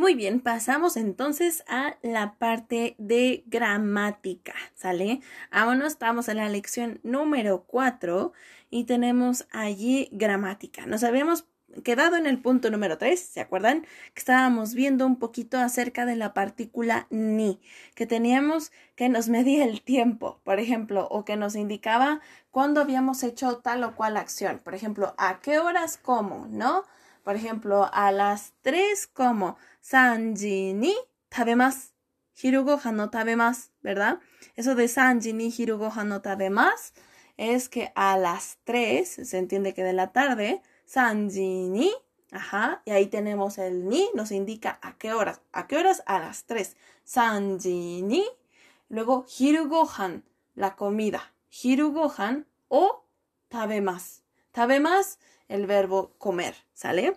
Muy bien, pasamos entonces a la parte de gramática, ¿sale? Aún estamos en la lección número 4 y tenemos allí gramática. Nos habíamos quedado en el punto número 3, ¿se acuerdan? Que estábamos viendo un poquito acerca de la partícula ni, que teníamos que nos medía el tiempo, por ejemplo, o que nos indicaba cuándo habíamos hecho tal o cual acción. Por ejemplo, a qué horas como, ¿no? Por ejemplo, a las 3 como sanji ni tabemasu. Hiru gohan no tabemasu, ¿verdad? Eso de sanji ni hiru gohan no tabemasu es que a las 3, se entiende que de la tarde, sanji ni, ajá, y ahí tenemos el ni, nos indica a qué horas. ¿A qué horas? A las 3. Sanji ni, luego hiru gohan, la comida. Hiru gohan o tabemasu. Tabemasu el verbo comer, ¿sale?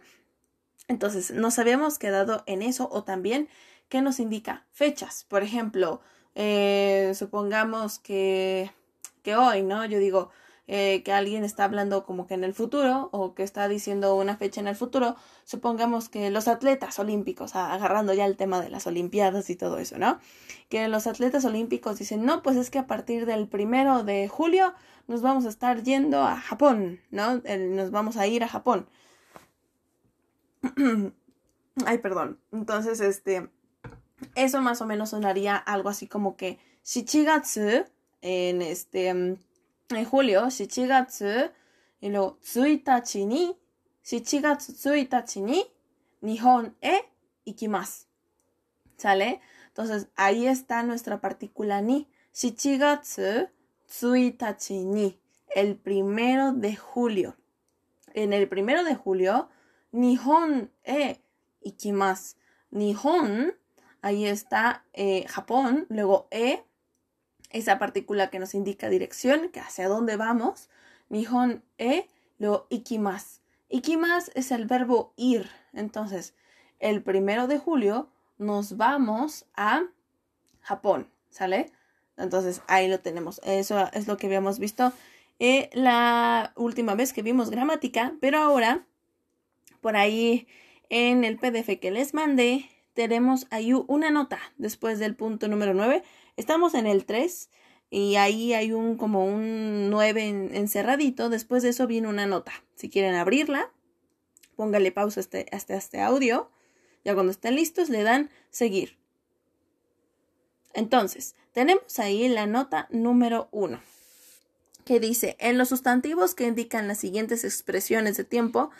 Entonces, nos habíamos quedado en eso o también ¿qué nos indica fechas. Por ejemplo, eh, supongamos que, que hoy, ¿no? Yo digo eh, que alguien está hablando como que en el futuro o que está diciendo una fecha en el futuro. Supongamos que los atletas olímpicos, agarrando ya el tema de las olimpiadas y todo eso, ¿no? Que los atletas olímpicos dicen, no, pues es que a partir del primero de julio nos vamos a estar yendo a Japón, ¿no? nos vamos a ir a Japón. Ay, perdón. Entonces, este, eso más o menos sonaría algo así como que Shichigatsu en este, en julio, Shichigatsu, y luego Tsuitachi ni, Shichigatsu Tsuitachi ni, Nihon e. ¿Sale? Entonces, ahí está nuestra partícula ni. Shichigatsu Tsuitachi ni, el primero de julio. En el primero de julio, Nihon e ikimasu. Nihon, ahí está eh, Japón, luego e, esa partícula que nos indica dirección, que hacia dónde vamos. Nihon e, luego ikimasu. Ikimasu es el verbo ir. Entonces, el primero de julio nos vamos a Japón, ¿sale? Entonces ahí lo tenemos. Eso es lo que habíamos visto eh, la última vez que vimos gramática, pero ahora por ahí en el PDF que les mandé tenemos ahí una nota después del punto número 9. Estamos en el 3 y ahí hay un como un 9 encerradito. Después de eso viene una nota. Si quieren abrirla, póngale pausa este, hasta este audio. Ya cuando estén listos le dan seguir. Entonces, tenemos ahí la nota número uno, que dice, en los sustantivos que indican las siguientes expresiones de tiempo,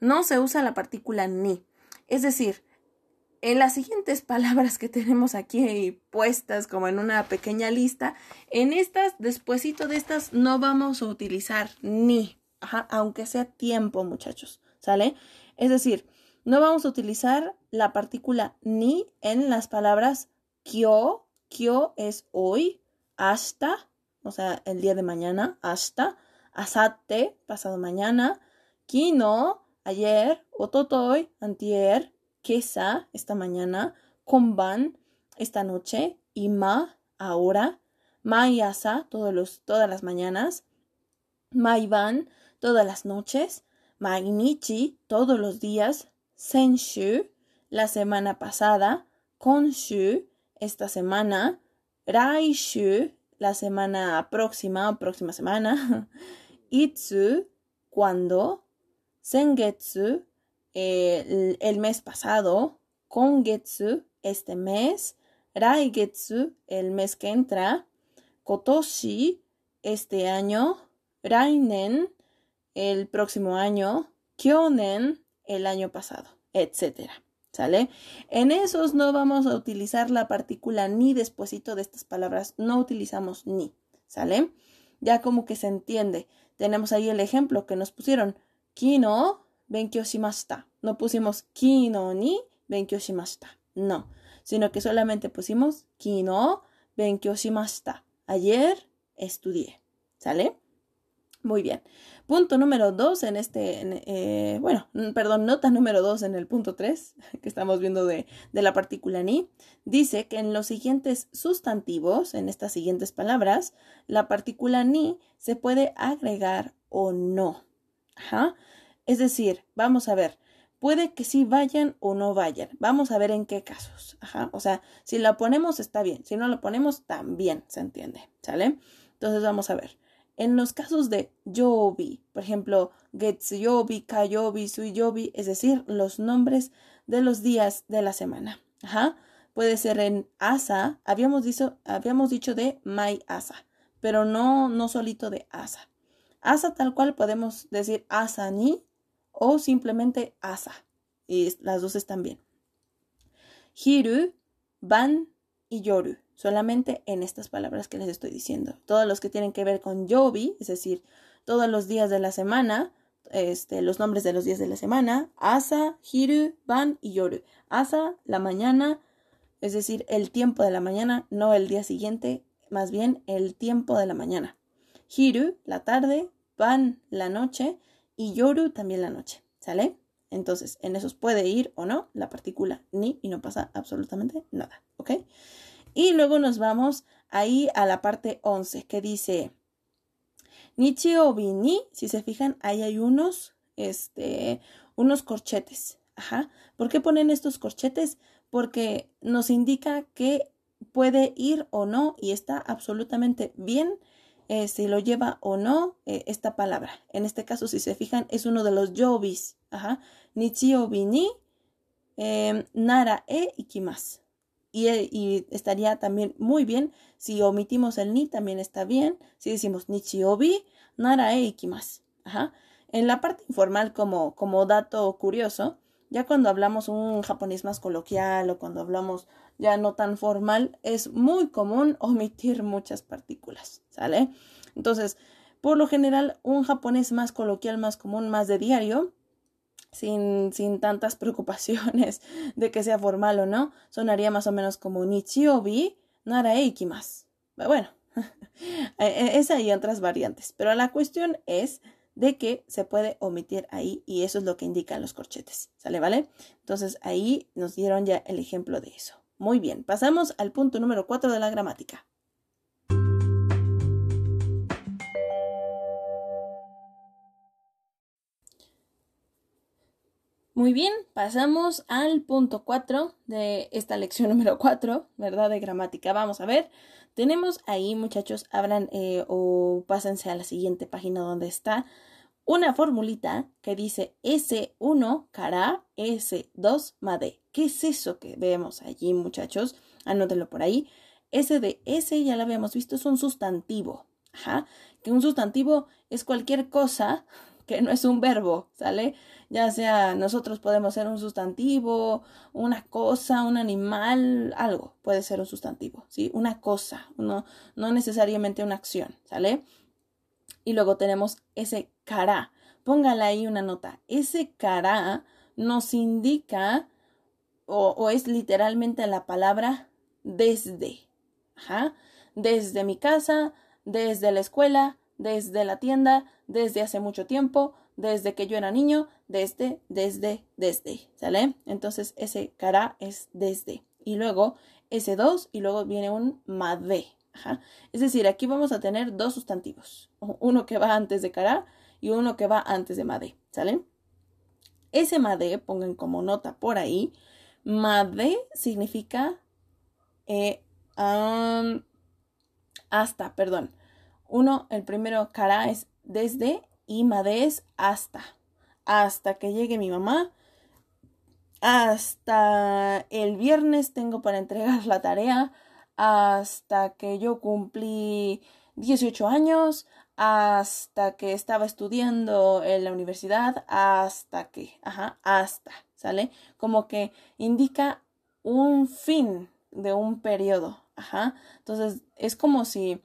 no se usa la partícula ni. Es decir, en las siguientes palabras que tenemos aquí puestas como en una pequeña lista, en estas, despuesito de estas, no vamos a utilizar ni, aunque sea tiempo, muchachos, ¿sale? Es decir, no vamos a utilizar la partícula ni en las palabras kyo, Kyo es hoy, hasta, o sea, el día de mañana, hasta, asate, pasado mañana, kino, ayer, ototoy, antier, kesa, esta mañana, konban, esta noche, ima, ahora, mayasa, todos los, todas las mañanas, maiban, todas las noches, mainichi, todos los días, senshu, la semana pasada, konshu, esta semana, Raishu, la semana próxima o próxima semana, Itsu, cuando, Sengetsu, el, mes pasado, Kongetsu, este mes, Raigetsu, el mes que entra, Kotoshi, este año, Rainen, el próximo año, Kyonen, el año pasado, etcétera. ¿Sale? En esos no vamos a utilizar la partícula ni despuesito de estas palabras, no utilizamos ni, ¿sale? Ya como que se entiende. Tenemos ahí el ejemplo que nos pusieron. Kino benkyou shimashita. No pusimos kino ni benkyou shimashita. No, sino que solamente pusimos kino benkyou shimashita. Ayer estudié. ¿Sale? Muy bien. Punto número dos en este, eh, bueno, perdón, nota número dos en el punto tres que estamos viendo de, de, la partícula ni, dice que en los siguientes sustantivos, en estas siguientes palabras, la partícula ni se puede agregar o no. Ajá. Es decir, vamos a ver, puede que sí vayan o no vayan. Vamos a ver en qué casos. Ajá. O sea, si la ponemos está bien, si no la ponemos también se entiende. ¿Sale? Entonces vamos a ver. En los casos de yobi, por ejemplo, getsuyobi, kayobi, suyobi, es decir, los nombres de los días de la semana. Ajá. Puede ser en asa, habíamos dicho, habíamos dicho de mai asa, pero no, no solito de asa. Asa tal cual podemos decir asa ni o simplemente asa. Y las dos están bien. Hiru, ban y yoru. Solamente en estas palabras que les estoy diciendo. Todos los que tienen que ver con yobi, es decir, todos los días de la semana, este, los nombres de los días de la semana, asa, hiru, ban y yoru. Asa, la mañana, es decir, el tiempo de la mañana, no el día siguiente, más bien el tiempo de la mañana. Hiru, la tarde, ban, la noche y yoru también la noche. ¿Sale? Entonces, en esos puede ir o no la partícula ni y no pasa absolutamente nada. ¿Ok? Y luego nos vamos ahí a la parte 11 que dice Nichiobi ni, si se fijan, ahí hay unos, este, unos corchetes. Ajá. ¿Por qué ponen estos corchetes? Porque nos indica que puede ir o no y está absolutamente bien eh, si lo lleva o no eh, esta palabra. En este caso, si se fijan, es uno de los yobis. Ajá. Nichiobi ni, em, nara e ikimasu. Y, eh, y, estaría también muy bien si omitimos el ni, también está bien. Si decimos nichiobi, nara e ikimasu. Ajá. En la parte informal, como, como dato curioso, ya cuando hablamos un japonés más coloquial o cuando hablamos ya no tan formal, es muy común omitir muchas partículas, ¿sale? Entonces, por lo general, un japonés más coloquial, más común, más de diario, sin, sin tantas preocupaciones de que sea formal o no, sonaría más o menos como Nichiobi nara ikimasu. Bueno, esa y otras variantes, pero la cuestión es de que se puede omitir ahí y eso es lo que indican los corchetes. ¿Sale? ¿Vale? Entonces ahí nos dieron ya el ejemplo de eso. Muy bien, pasamos al punto número 4 de la gramática. Muy bien, pasamos al punto 4 de esta lección número 4, ¿verdad? De gramática. Vamos a ver. Tenemos ahí, muchachos, abran eh, o pásense a la siguiente página donde está una formulita que dice S1 cara S2 made. ¿Qué es eso que vemos allí, muchachos? Anótenlo por ahí. S de S ya lo habíamos visto, es un sustantivo. Ajá. Que un sustantivo es cualquier cosa que no es un verbo, ¿sale? Ya sea nosotros podemos ser un sustantivo, una cosa, un animal, algo puede ser un sustantivo, ¿sí? Una cosa, no, no necesariamente una acción, ¿sale? Y luego tenemos ese cara. Póngale ahí una nota. Ese cara nos indica o, es literalmente la palabra desde. Ajá. Desde mi casa, desde la escuela, desde la tienda, desde hace mucho tiempo, desde que yo era niño, desde, desde, desde, ¿sale? Entonces ese cara es desde. Y luego ese dos y luego viene un made. Ajá. Es decir, aquí vamos a tener dos sustantivos. Uno que va antes de cara y uno que va antes de made, ¿sale? Ese made, pongan como nota por ahí, made significa eh, hasta, perdón. Uno, el primero cara es desde y made es hasta. Hasta que llegue mi mamá. Hasta el viernes tengo para entregar la tarea. Hasta que yo cumplí 18 años. Hasta que estaba estudiando en la universidad. Hasta que, ajá, hasta, ¿sale? Como que indica un fin de un periodo. Ajá. Entonces, es como si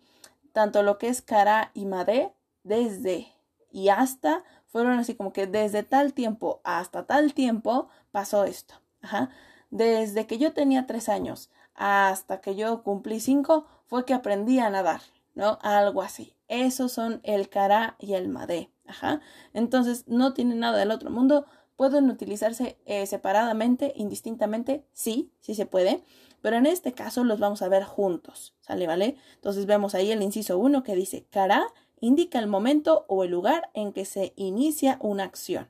tanto lo que es cara y madre, desde y hasta, fueron así como que desde tal tiempo hasta tal tiempo pasó esto. Ajá. Desde que yo tenía tres años hasta que yo cumplí cinco fue que aprendí a nadar, ¿no? Algo así. Esos son el cara y el madé. Ajá. Entonces no tienen nada del otro mundo. Pueden utilizarse eh, separadamente, indistintamente, sí, sí se puede pero en este caso los vamos a ver juntos, ¿sale? ¿Vale? Entonces vemos ahí el inciso 1 que dice cara indica el momento o el lugar en que se inicia una acción.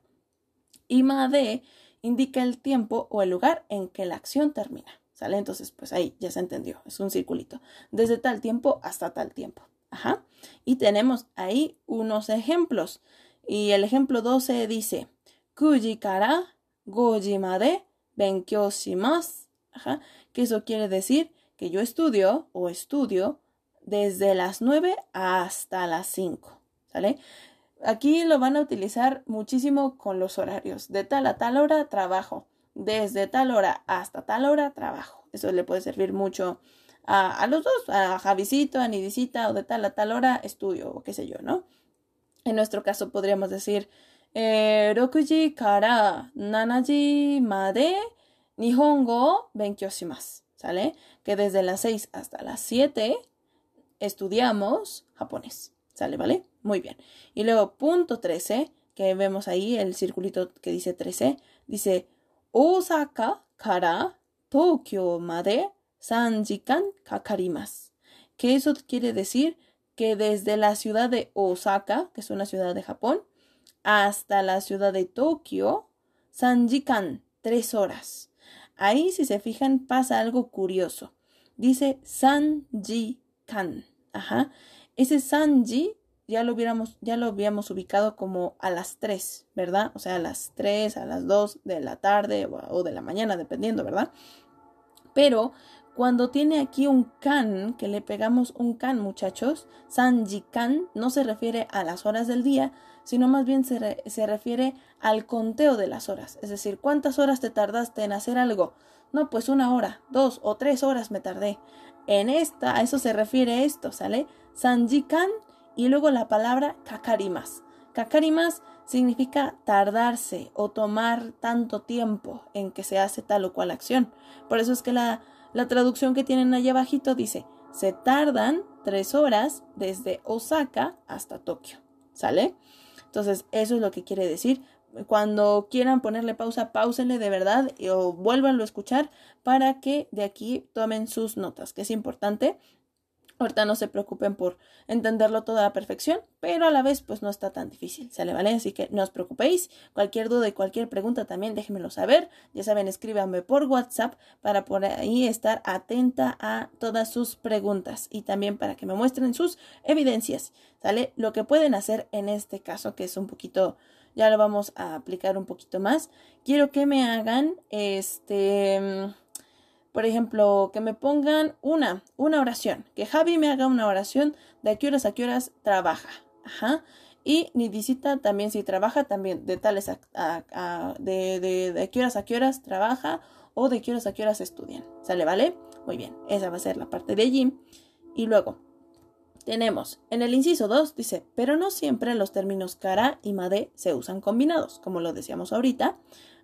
Y made indica el tiempo o el lugar en que la acción termina. ¿Sale? Entonces, pues ahí ya se entendió, es un circulito. Desde tal tiempo hasta tal tiempo. Ajá. Y tenemos ahí unos ejemplos. Y el ejemplo 12 dice, Kuji kara goji made shimasu. Ajá. Que eso quiere decir que yo estudio o estudio desde las 9 hasta las 5. ¿Sale? Aquí lo van a utilizar muchísimo con los horarios. De tal a tal hora trabajo. Desde tal hora hasta tal hora trabajo. Eso le puede servir mucho a, los dos, a Javisito, a Nidisita o de tal a tal hora estudio o qué sé yo, ¿no? En nuestro caso podríamos decir eh, Rokuji kara nanaji made nihongo benkyou shimasu. ¿Sale? Que desde las 6 hasta las 7 estudiamos japonés. ¿Sale? ¿Vale? Muy bien. Y luego punto 13, que vemos ahí el circulito que dice 13, dice Osaka kara Tokyo made sanjikan kakarimas. Que eso quiere decir que desde la ciudad de Osaka, que es una ciudad de Japón, hasta la ciudad de Tokio, sanjikan, tres horas. Ahí, si se fijan, pasa algo curioso. Dice sanjikan. Ajá. Ese Sanji ya lo hubiéramos, ya lo habíamos ubicado como a las 3, ¿verdad? O sea, a las 3, a las 2 de la tarde o de la mañana, dependiendo, ¿verdad? Pero cuando tiene aquí un kan, que le pegamos un kan, muchachos, Sanji kan no se refiere a las horas del día, sino más bien se, se refiere al conteo de las horas. Es decir, ¿cuántas horas te tardaste en hacer algo? No, pues una hora, dos o tres horas me tardé. En esta, a eso se refiere esto, ¿sale? Sanjikan y luego la palabra kakarimas. Kakarimas significa tardarse o tomar tanto tiempo en que se hace tal o cual acción. Por eso es que la, la traducción que tienen allá abajito dice, se tardan tres horas desde Osaka hasta Tokio. ¿Sale? Entonces, eso es lo que quiere decir cuando quieran ponerle pausa, pausenle de verdad o vuélvanlo a escuchar para que de aquí tomen sus notas, que es importante. Ahorita no se preocupen por entenderlo toda la perfección, pero a la vez pues no está tan difícil, ¿sale? ¿Vale? Así que no os preocupéis. Cualquier duda y cualquier pregunta también déjenmelo saber. Ya saben, escríbanme por WhatsApp para por ahí estar atenta a todas sus preguntas y también para que me muestren sus evidencias, ¿sale? Lo que pueden hacer en este caso, que es un poquito ya lo vamos a aplicar un poquito más. Quiero que me hagan, este, por ejemplo, que me pongan una, una oración, que Javi me haga una oración de a qué horas a qué horas trabaja. Ajá. Y Nidisita también si trabaja, también de tales a, de, de, de qué horas a qué horas trabaja o de qué horas a qué horas estudian. ¿Sale? ¿Vale? Muy bien, esa va a ser la parte de allí. Y luego, tenemos en el inciso 2 dice, pero no siempre los términos kara y made se usan combinados, como lo decíamos ahorita,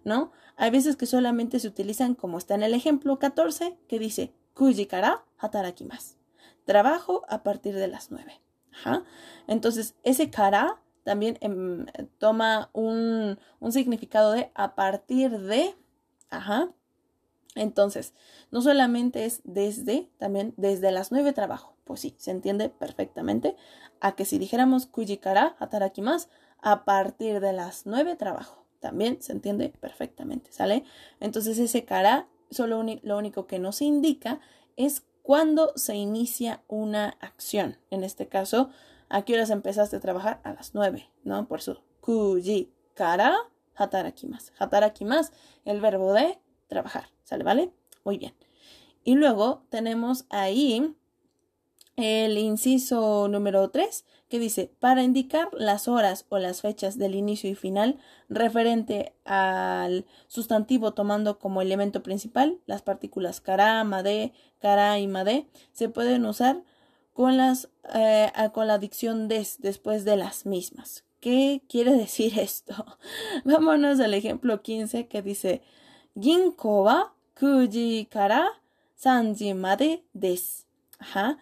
¿no? Hay veces que solamente se utilizan como está en el ejemplo 14 que dice kuji kara hatarakimasu. Trabajo a partir de las 9. Ajá. Entonces, ese kara también em, toma un, un significado de a partir de, ajá, entonces, no solamente es desde, también desde las nueve trabajo. Pues sí, se entiende perfectamente. A que si dijéramos kujikara hatarakimasu, a partir de las nueve trabajo. También se entiende perfectamente, ¿sale? Entonces ese kara, solo lo único que nos indica es cuándo se inicia una acción. En este caso, ¿a qué horas empezaste a trabajar? A las nueve, ¿no? Por eso, kujikara hatarakimasu. Hatarakimasu, el verbo de trabajar. ¿Sale? ¿Vale? Muy bien. Y luego tenemos ahí el inciso número 3 que dice, para indicar las horas o las fechas del inicio y final referente al sustantivo tomando como elemento principal las partículas cara, made, cara y made, se pueden usar con, eh, con la dicción des después de las mismas. ¿Qué quiere decir esto? Vámonos al ejemplo 15 que dice, Ginko wa kuji kara sanji made des. Ajá.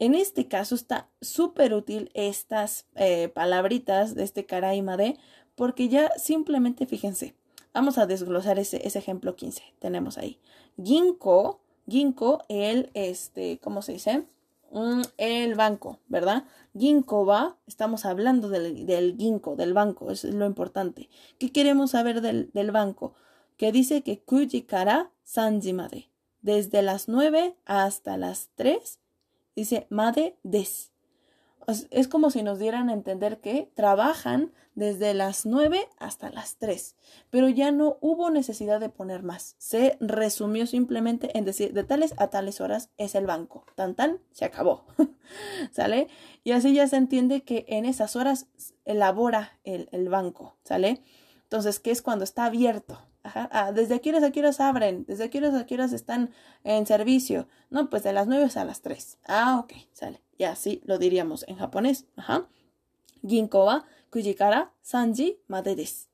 En este caso está súper útil estas eh, palabritas de este y made porque ya simplemente fíjense. Vamos a desglosar ese, ejemplo 15. Tenemos ahí. Ginko, Ginko, el, este, ¿cómo se dice? Mm, el banco, ¿verdad? Ginko va, estamos hablando del, del Ginko, del banco, es lo importante. ¿Qué queremos saber del, del banco? que dice que kuji kara sanji made. Desde las 9 hasta las 3 dice made des. Es como si nos dieran a entender que trabajan desde las 9 hasta las 3, pero ya no hubo necesidad de poner más. Se resumió simplemente en decir de tales a tales horas es el banco. Tan tan, se acabó. ¿Sale? Y así ya se entiende que en esas horas elabora el, el banco. ¿Sale? Entonces, ¿qué es cuando está abierto? Ah, ¿Desde aquí horas a qué abren? ¿Desde aquí horas a qué están en servicio? No, pues de las 9 a las 3. Ah, ok, sale. Y así lo diríamos en japonés. Ajá. Ginko wa kujikara sanji made desu.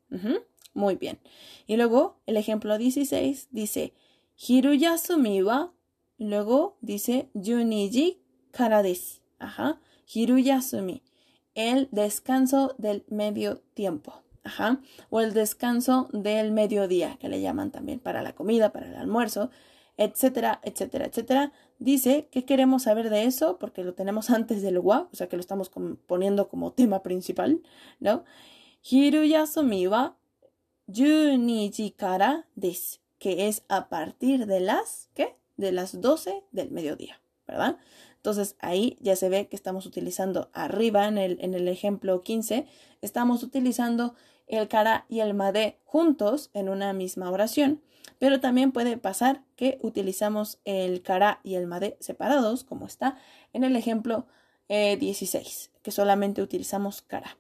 Muy bien. Y luego el ejemplo 16 dice Hiruyasumi wa. Luego dice Juniji kara desu. Ajá. Hiruyasumi. El descanso del medio tiempo. Ajá. O el descanso del mediodía, que le llaman también para la comida, para el almuerzo, etcétera, etcétera, etcétera. Dice que queremos saber de eso porque lo tenemos antes del wa, o sea que lo estamos poniendo como tema principal, ¿no? Hiruyasumi wa juniji kara desu, que es a partir de las, ¿qué? De las 12 del mediodía, ¿verdad? Entonces ahí ya se ve que estamos utilizando arriba en el, en el ejemplo 15, estamos utilizando el kara y el made juntos en una misma oración, pero también puede pasar que utilizamos el kara y el made separados, como está en el ejemplo 16, eh, que solamente utilizamos kara.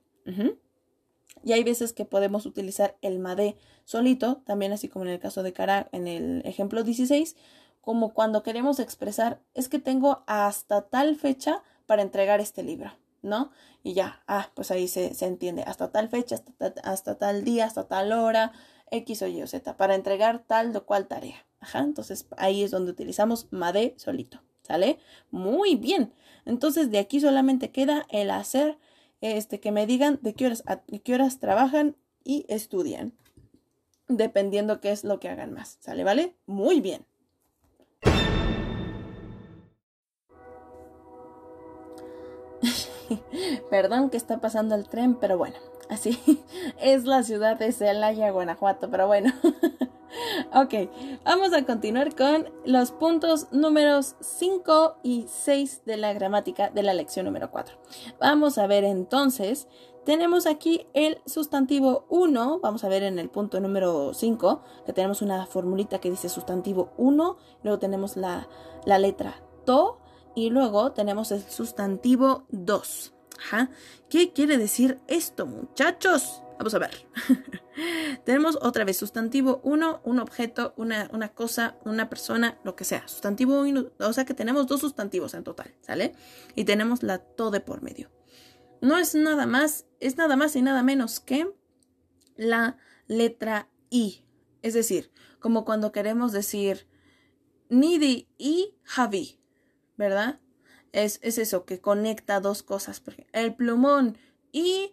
Y hay veces que podemos utilizar el made solito, también así como en el caso de kara en el ejemplo 16, como cuando queremos expresar es que tengo hasta tal fecha para entregar este libro. ¿No? Y ya, ah, pues ahí se, se entiende, hasta tal fecha, hasta, hasta, tal día, hasta tal hora, X o Y o Z, para entregar tal o cual tarea. Ajá, entonces ahí es donde utilizamos MADE solito, ¿sale? Muy bien. Entonces de aquí solamente queda el hacer, este, que me digan de qué horas, de qué horas trabajan y estudian, dependiendo qué es lo que hagan más, ¿sale? ¿Vale? Muy bien. Perdón que está pasando el tren, pero bueno, así es la ciudad de Celaya, Guanajuato, pero bueno. ok, vamos a continuar con los puntos números 5 y 6 de la gramática de la lección número 4. Vamos a ver entonces, tenemos aquí el sustantivo 1, vamos a ver en el punto número 5, que tenemos una formulita que dice sustantivo 1, luego tenemos la, la letra to, y luego tenemos el sustantivo 2. ¿Qué quiere decir esto, muchachos? Vamos a ver. tenemos otra vez sustantivo 1, un objeto, una, una, cosa, una persona, lo que sea. Sustantivo 1, o sea que tenemos dos sustantivos en total, ¿sale? Y tenemos la to de por medio. No es nada más, es nada más y nada menos que la letra I. Es decir, como cuando queremos decir Nidi y Javi. ¿Verdad? Es, es eso, que conecta dos cosas. El plumón y...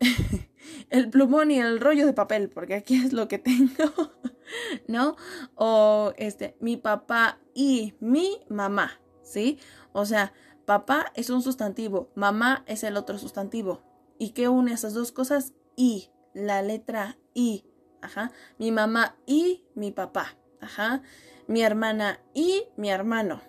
el plumón y el rollo de papel, porque aquí es lo que tengo, ¿no? O este, mi papá y mi mamá, ¿sí? O sea, papá es un sustantivo, mamá es el otro sustantivo. ¿Y qué une esas dos cosas? Y, la letra I, ajá. Mi mamá y mi papá, ajá. Mi hermana y mi hermano,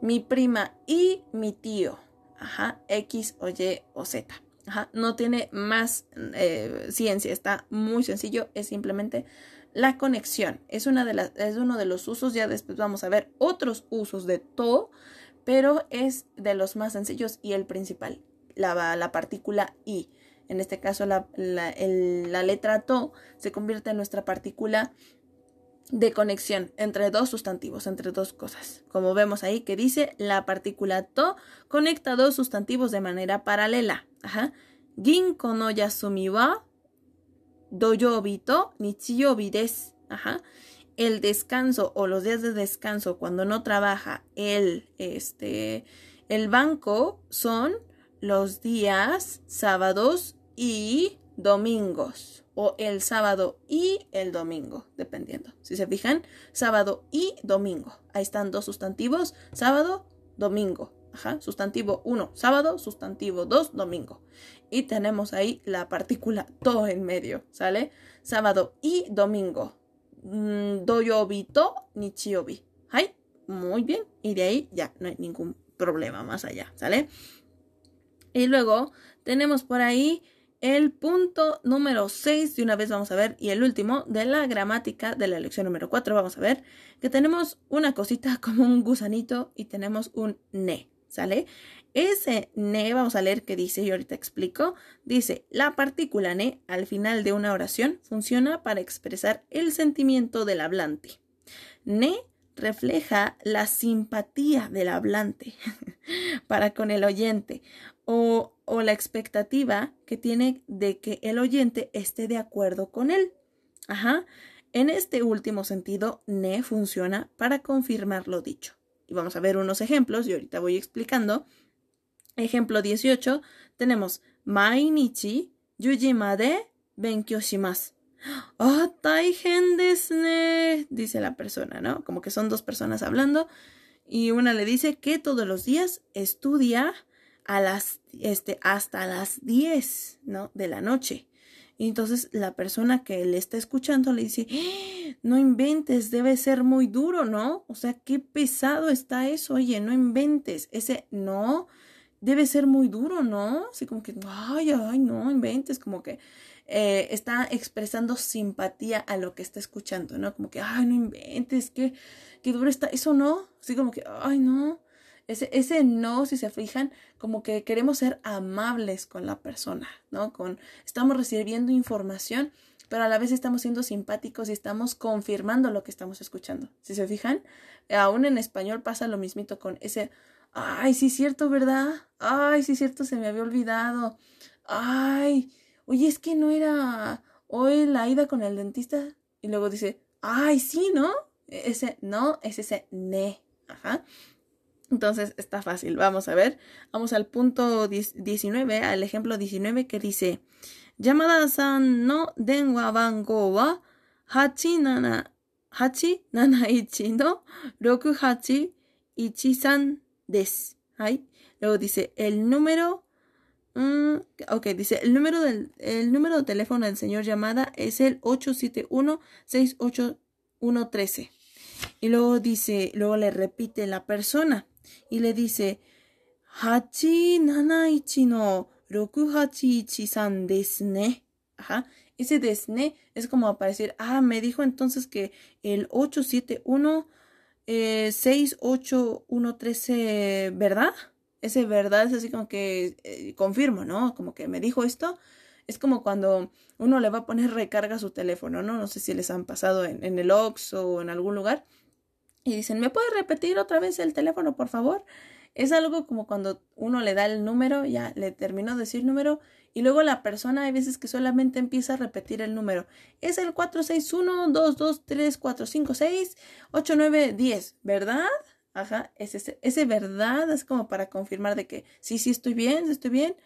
mi prima y mi tío. Ajá, X o Y o Z. Ajá, no tiene más eh, ciencia, está muy sencillo, es simplemente la conexión. Es, una de las, es uno de los usos, ya después vamos a ver otros usos de to, pero es de los más sencillos y el principal, la, la partícula i. En este caso, la, la, la letra to se convierte en nuestra partícula de conexión entre dos sustantivos, entre dos cosas. Como vemos ahí que dice, la partícula to conecta dos sustantivos de manera paralela. Ajá. Ginko no yasumi wa doyobi to nichiyobi. Ajá. El descanso o los días de descanso cuando no trabaja el, este, el banco son los días sábados y domingos o el sábado y el domingo, dependiendo. Si se fijan, sábado y domingo. Ahí están dos sustantivos, sábado, domingo. Ajá, sustantivo 1, sábado, sustantivo 2, domingo. Y tenemos ahí la partícula to en medio, ¿sale? Sábado y domingo. mm, doyobi to nichiobi. ¿Hay? Muy bien. Y de ahí ya no hay ningún problema más allá, ¿sale? Y luego tenemos por ahí el punto número 6, de una vez vamos a ver, y el último de la gramática de la lección número 4, vamos a ver que tenemos una cosita como un gusanito y tenemos un ne, ¿sale? Ese ne, vamos a leer qué dice y ahorita explico. Dice, la partícula ne al final de una oración funciona para expresar el sentimiento del hablante. Ne refleja la simpatía del hablante para con el oyente o, la expectativa que tiene de que el oyente esté de acuerdo con él. Ajá. En este último sentido, ne funciona para confirmar lo dicho. Y vamos a ver unos ejemplos y ahorita voy explicando. Ejemplo 18, tenemos Mainichi yujimade benkyou shimasu. ¡Ah, taigen desu Dice la persona, ¿no? Como que son dos personas hablando y una le dice que todos los días estudia a las, este, hasta las 10, ¿no? De la noche. Y entonces la persona que le está escuchando le dice, ¡Ah! no inventes, debe ser muy duro, ¿no? O sea, qué pesado está eso, oye, no inventes. Ese no, debe ser muy duro, ¿no? Así como que, ay, ay, no inventes, como que eh, está expresando simpatía a lo que está escuchando, ¿no? Como que, ay, no inventes, qué, qué duro está, eso no, así como que, ay, no. Ese, ese no, si se fijan, como que queremos ser amables con la persona, ¿no? Con, estamos recibiendo información, pero a la vez estamos siendo simpáticos y estamos confirmando lo que estamos escuchando. Si se fijan, aún en español pasa lo mismito con ese, ay, sí es cierto, ¿verdad? Ay, sí es cierto, se me había olvidado. Ay, oye, es que no era hoy la ida con el dentista. Y luego dice, ay, sí, ¿no? E-, ese no es ese ne. Ajá. Entonces está fácil. Vamos a ver. Vamos al punto 19, al ejemplo 19 que dice: Yamada-san no denwa bango wa 87 871 no 6813 des. Luego dice el número Mm, ok, dice, el número, del, el número de teléfono del señor llamada es el 871-68113. Y luego dice, luego le repite la persona y le dice, Hachi nanaichi no 6813 desne. Ajá. Ese desne es como para decir, ah, me dijo entonces que el 871 eh, 68113, ¿verdad? ese verdad es así como que eh, confirmo, ¿no? Como que me dijo esto. Es como cuando uno le va a poner recarga a su teléfono, ¿no? No sé si les han pasado en, en el Ox o en algún lugar. Y dicen, ¿me puede repetir otra vez el teléfono, por favor? Es algo como cuando uno le da el número, ya le terminó de decir número, y luego la persona hay veces que solamente empieza a repetir el número. Es el 461-223-456-8910, ¿verdad? Ajá, es ese, ese verdad es como para confirmar de que sí, sí estoy bien, estoy bien.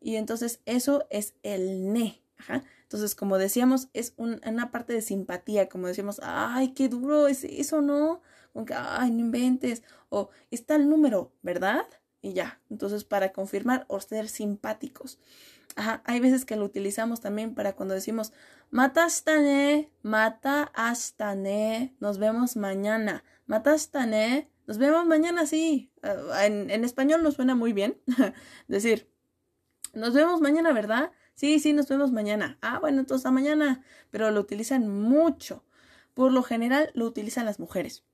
Y entonces eso es el ne. Ajá. Entonces, como decíamos, es una parte de simpatía, como decíamos, ay, qué duro es eso, ¿no? Como ay, no inventes. O está el número, ¿verdad? Y ya. Entonces, para confirmar o ser simpáticos. Ajá, hay veces que lo utilizamos también para cuando decimos mata hasta nos vemos mañana. Matastane, nos vemos mañana, sí. Ah, en, en español nos suena muy bien. Decir, nos vemos mañana, ¿verdad? Sí, sí, nos vemos mañana. Ah, bueno, entonces a mañana. Pero lo utilizan mucho. Por lo general lo utilizan las mujeres.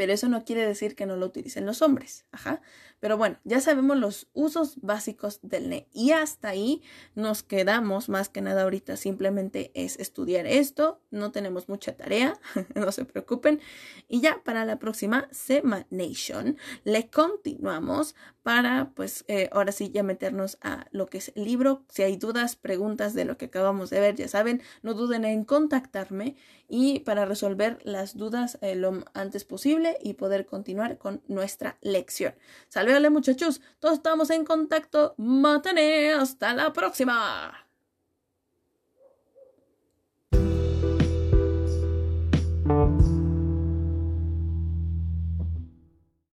Pero eso no quiere decir que no lo utilicen los hombres. Ajá. Pero bueno, ya sabemos los usos básicos del NE y hasta ahí nos quedamos. Más que nada ahorita simplemente es estudiar esto. No tenemos mucha tarea, no se preocupen. Y ya para la próxima Semanation le continuamos para pues eh, ahora sí ya meternos a lo que es el libro. Si hay dudas, preguntas de lo que acabamos de ver, ya saben, no duden en contactarme y para resolver las dudas eh, lo antes y poder continuar con nuestra lección. Salve muchachos, todos estamos en contacto. Matane, hasta la próxima.